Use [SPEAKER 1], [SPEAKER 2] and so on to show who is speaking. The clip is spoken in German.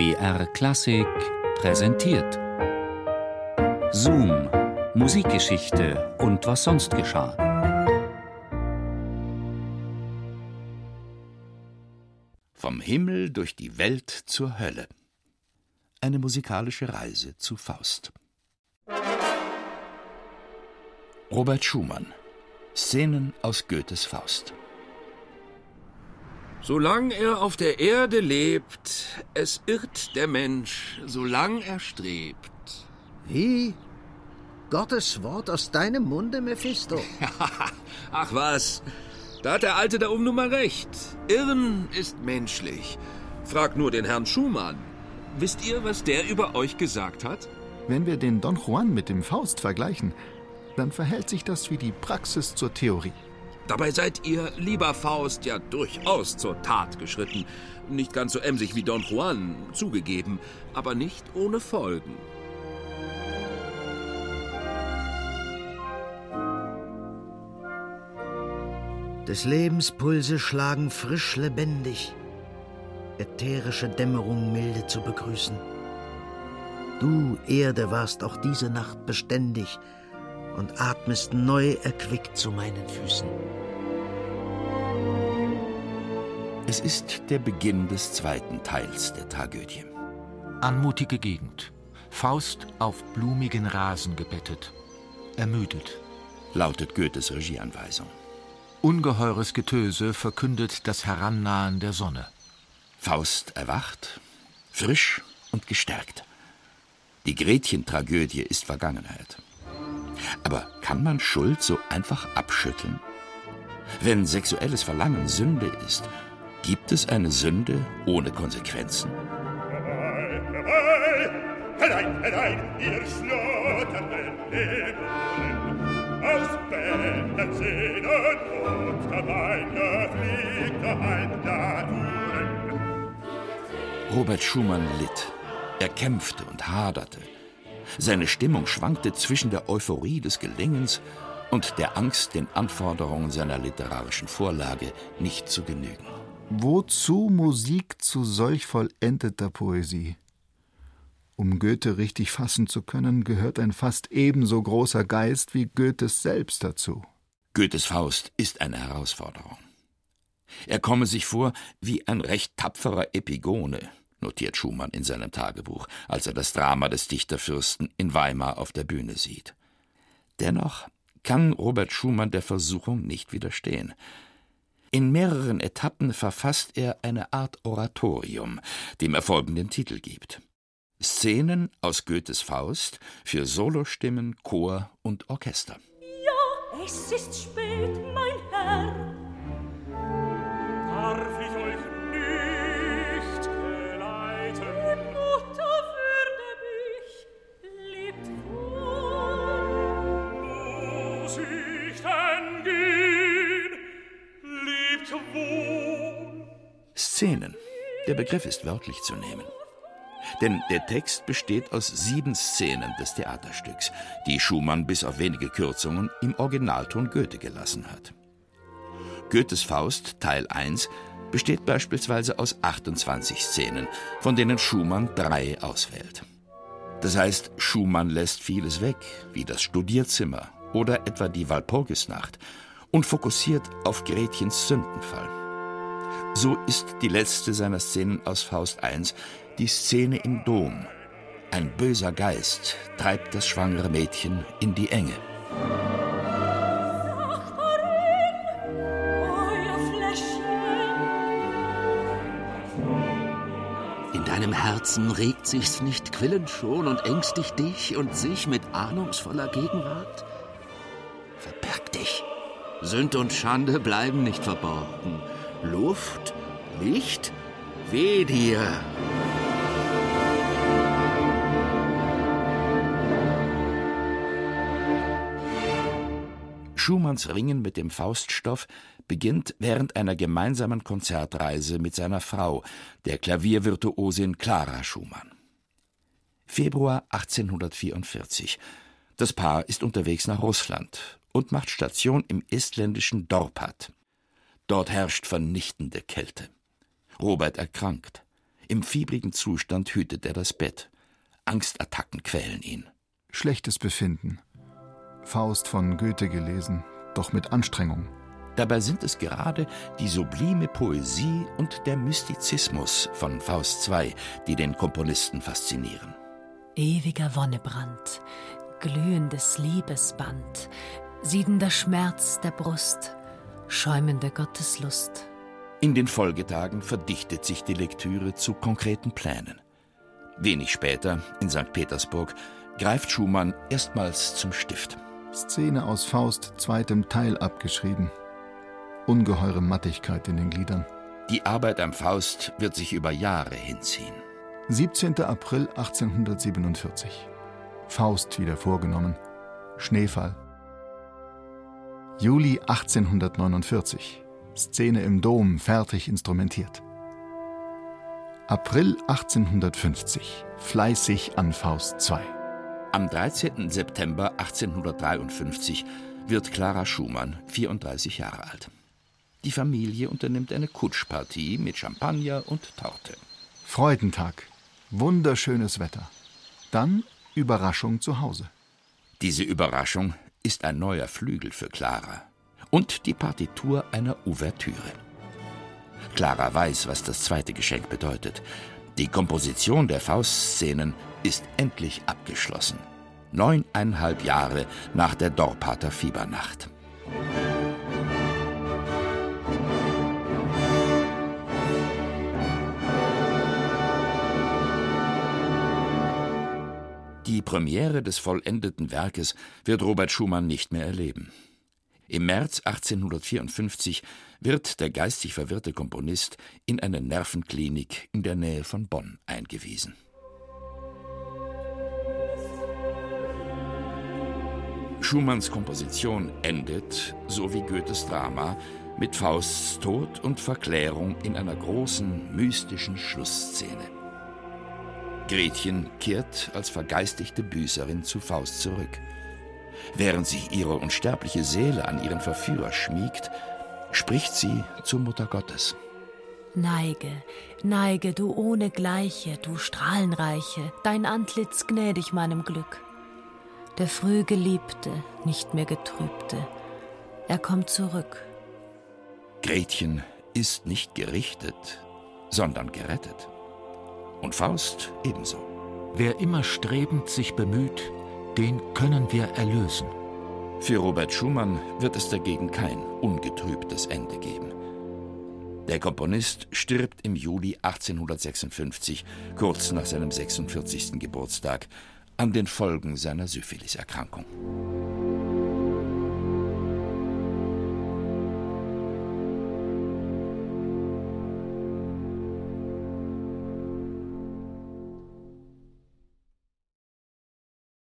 [SPEAKER 1] BR Klassik präsentiert. Zoom, Musikgeschichte und was sonst geschah.
[SPEAKER 2] Vom Himmel durch die Welt zur Hölle. Eine musikalische Reise zu Faust. Robert Schumann. Szenen aus Goethes Faust.
[SPEAKER 3] Solang er auf der Erde lebt, es irrt der Mensch, solang er strebt.
[SPEAKER 4] Wie? Gottes Wort aus deinem Munde, Mephisto?
[SPEAKER 3] Ach was, da hat der Alte da um nun mal recht. Irren ist menschlich. Frag nur den Herrn Schumann. Wisst ihr, was der über euch gesagt hat?
[SPEAKER 5] Wenn wir den Don Juan mit dem Faust vergleichen, dann verhält sich das wie die Praxis zur Theorie.
[SPEAKER 3] Dabei seid ihr, lieber Faust, ja durchaus zur Tat geschritten. Nicht ganz so emsig wie Don Juan, zugegeben, aber nicht ohne Folgen.
[SPEAKER 4] Des Lebens Pulse schlagen frisch lebendig, ätherische Dämmerung milde zu begrüßen. Du, Erde, warst auch diese Nacht beständig und atmest neu erquickt zu meinen Füßen.
[SPEAKER 2] Es ist der Beginn des zweiten Teils der Tragödie.
[SPEAKER 6] Anmutige Gegend. Faust auf blumigen Rasen gebettet. Ermüdet.
[SPEAKER 2] Lautet Goethes Regieanweisung.
[SPEAKER 6] Ungeheures Getöse verkündet das Herannahen der Sonne.
[SPEAKER 2] Faust erwacht, frisch und gestärkt. Die Gretchen-Tragödie ist Vergangenheit. Aber kann man Schuld so einfach abschütteln? Wenn sexuelles Verlangen Sünde ist, gibt es eine Sünde ohne Konsequenzen?
[SPEAKER 7] Herein, herein, ihr schlotternden Dämonen, aus Bändern, Sehnen und dabei gefliegte Halbnaturen.
[SPEAKER 2] Robert Schumann litt. Er kämpfte und haderte. Seine Stimmung schwankte zwischen der Euphorie des Gelingens und der Angst, den Anforderungen seiner literarischen Vorlage nicht zu genügen.
[SPEAKER 5] Wozu Musik zu solch vollendeter Poesie? Um Goethe richtig fassen zu können, gehört ein fast ebenso großer Geist wie Goethes selbst dazu.
[SPEAKER 2] Goethes Faust ist eine Herausforderung. Er komme sich vor wie ein recht tapferer Epigone, notiert Schumann in seinem Tagebuch, als er das Drama des Dichterfürsten in Weimar auf der Bühne sieht. Dennoch kann Robert Schumann der Versuchung nicht widerstehen. In mehreren Etappen verfasst er eine Art Oratorium, dem er folgenden Titel gibt. Szenen aus Goethes Faust für Solostimmen, Chor und Orchester.
[SPEAKER 8] Ja, es ist spät, mein Herr.
[SPEAKER 7] Darf ich euch nicht geleiten?
[SPEAKER 8] Die Mutter würde mich liebt wohl.
[SPEAKER 7] Muss ich denn gehen?
[SPEAKER 2] Szenen. Der Begriff ist wörtlich zu nehmen. Denn der Text besteht aus sieben Szenen des Theaterstücks, die Schumann bis auf wenige Kürzungen im Originalton Goethe gelassen hat. Goethes Faust Teil 1 besteht beispielsweise aus 28 Szenen, von denen Schumann drei auswählt. Das heißt, Schumann lässt vieles weg, wie das Studierzimmer oder etwa die Walpurgisnacht, und fokussiert auf Gretchens Sündenfall. So ist die letzte seiner Szenen aus Faust I die Szene im Dom. Ein böser Geist treibt das schwangere Mädchen in die Enge.
[SPEAKER 9] In deinem Herzen regt sich's nicht quillend schon und ängstigt dich und sich mit ahnungsvoller Gegenwart? Sünd und Schande bleiben nicht verborgen. Luft, Licht, weh dir.
[SPEAKER 2] Schumanns Ringen mit dem Fauststoff beginnt während einer gemeinsamen Konzertreise mit seiner Frau, der Klaviervirtuosin Clara Schumann. Februar 1844. Das Paar ist unterwegs nach Russland und macht Station im estländischen Dorpat. Dort herrscht vernichtende Kälte. Robert erkrankt. Im fiebrigen Zustand hütet er das Bett. Angstattacken quälen ihn.
[SPEAKER 5] Schlechtes Befinden. Faust von Goethe gelesen, doch mit Anstrengung.
[SPEAKER 2] Dabei sind es gerade die sublime Poesie und der Mystizismus von Faust II, die den Komponisten faszinieren.
[SPEAKER 10] Ewiger Wonnebrand, glühendes Liebesband, siedender Schmerz der Brust, schäumende Gotteslust.
[SPEAKER 2] In den Folgetagen verdichtet sich die Lektüre zu konkreten Plänen. Wenig später, in St. Petersburg, greift Schumann erstmals zum Stift.
[SPEAKER 5] Szene aus Faust zweitem Teil abgeschrieben. Ungeheure Mattigkeit in den Gliedern.
[SPEAKER 2] Die Arbeit am Faust wird sich über Jahre hinziehen.
[SPEAKER 5] 17. April 1847. Faust wieder vorgenommen. Schneefall. Juli 1849. Szene im Dom fertig instrumentiert. April 1850. Fleißig an Faust II.
[SPEAKER 2] Am 13. September 1853 wird Clara Schumann 34 Jahre alt. Die Familie unternimmt eine Kutschpartie mit Champagner und Torte.
[SPEAKER 5] Freudentag. Wunderschönes Wetter. Dann Überraschung zu Hause.
[SPEAKER 2] Diese Überraschung ist ein neuer Flügel für Clara und die Partitur einer Ouvertüre. Clara weiß, was das zweite Geschenk bedeutet. Die Komposition der Faustszenen ist endlich abgeschlossen. Neuneinhalb Jahre nach der Dorpater Fiebernacht. Die Premiere des vollendeten Werkes wird Robert Schumann nicht mehr erleben. Im März 1854 wird der geistig verwirrte Komponist in eine Nervenklinik in der Nähe von Bonn eingewiesen. Schumanns Komposition endet, so wie Goethes Drama, mit Fausts Tod und Verklärung in einer großen, mystischen Schlussszene. Gretchen kehrt als vergeistigte Büßerin zu Faust zurück. Während sich ihre unsterbliche Seele an ihren Verführer schmiegt, spricht sie zur Mutter Gottes.
[SPEAKER 10] Neige, neige, du ohne Gleiche, du Strahlenreiche, dein Antlitz gnädig meinem Glück. Der früh Geliebte, nicht mehr Getrübte, er kommt zurück.
[SPEAKER 2] Gretchen ist nicht gerichtet, sondern gerettet. Und Faust ebenso.
[SPEAKER 6] Wer immer strebend sich bemüht, den können wir erlösen.
[SPEAKER 2] Für Robert Schumann wird es dagegen kein ungetrübtes Ende geben. Der Komponist stirbt im Juli 1856, kurz nach seinem 46. Geburtstag, an den Folgen seiner Syphiliserkrankung.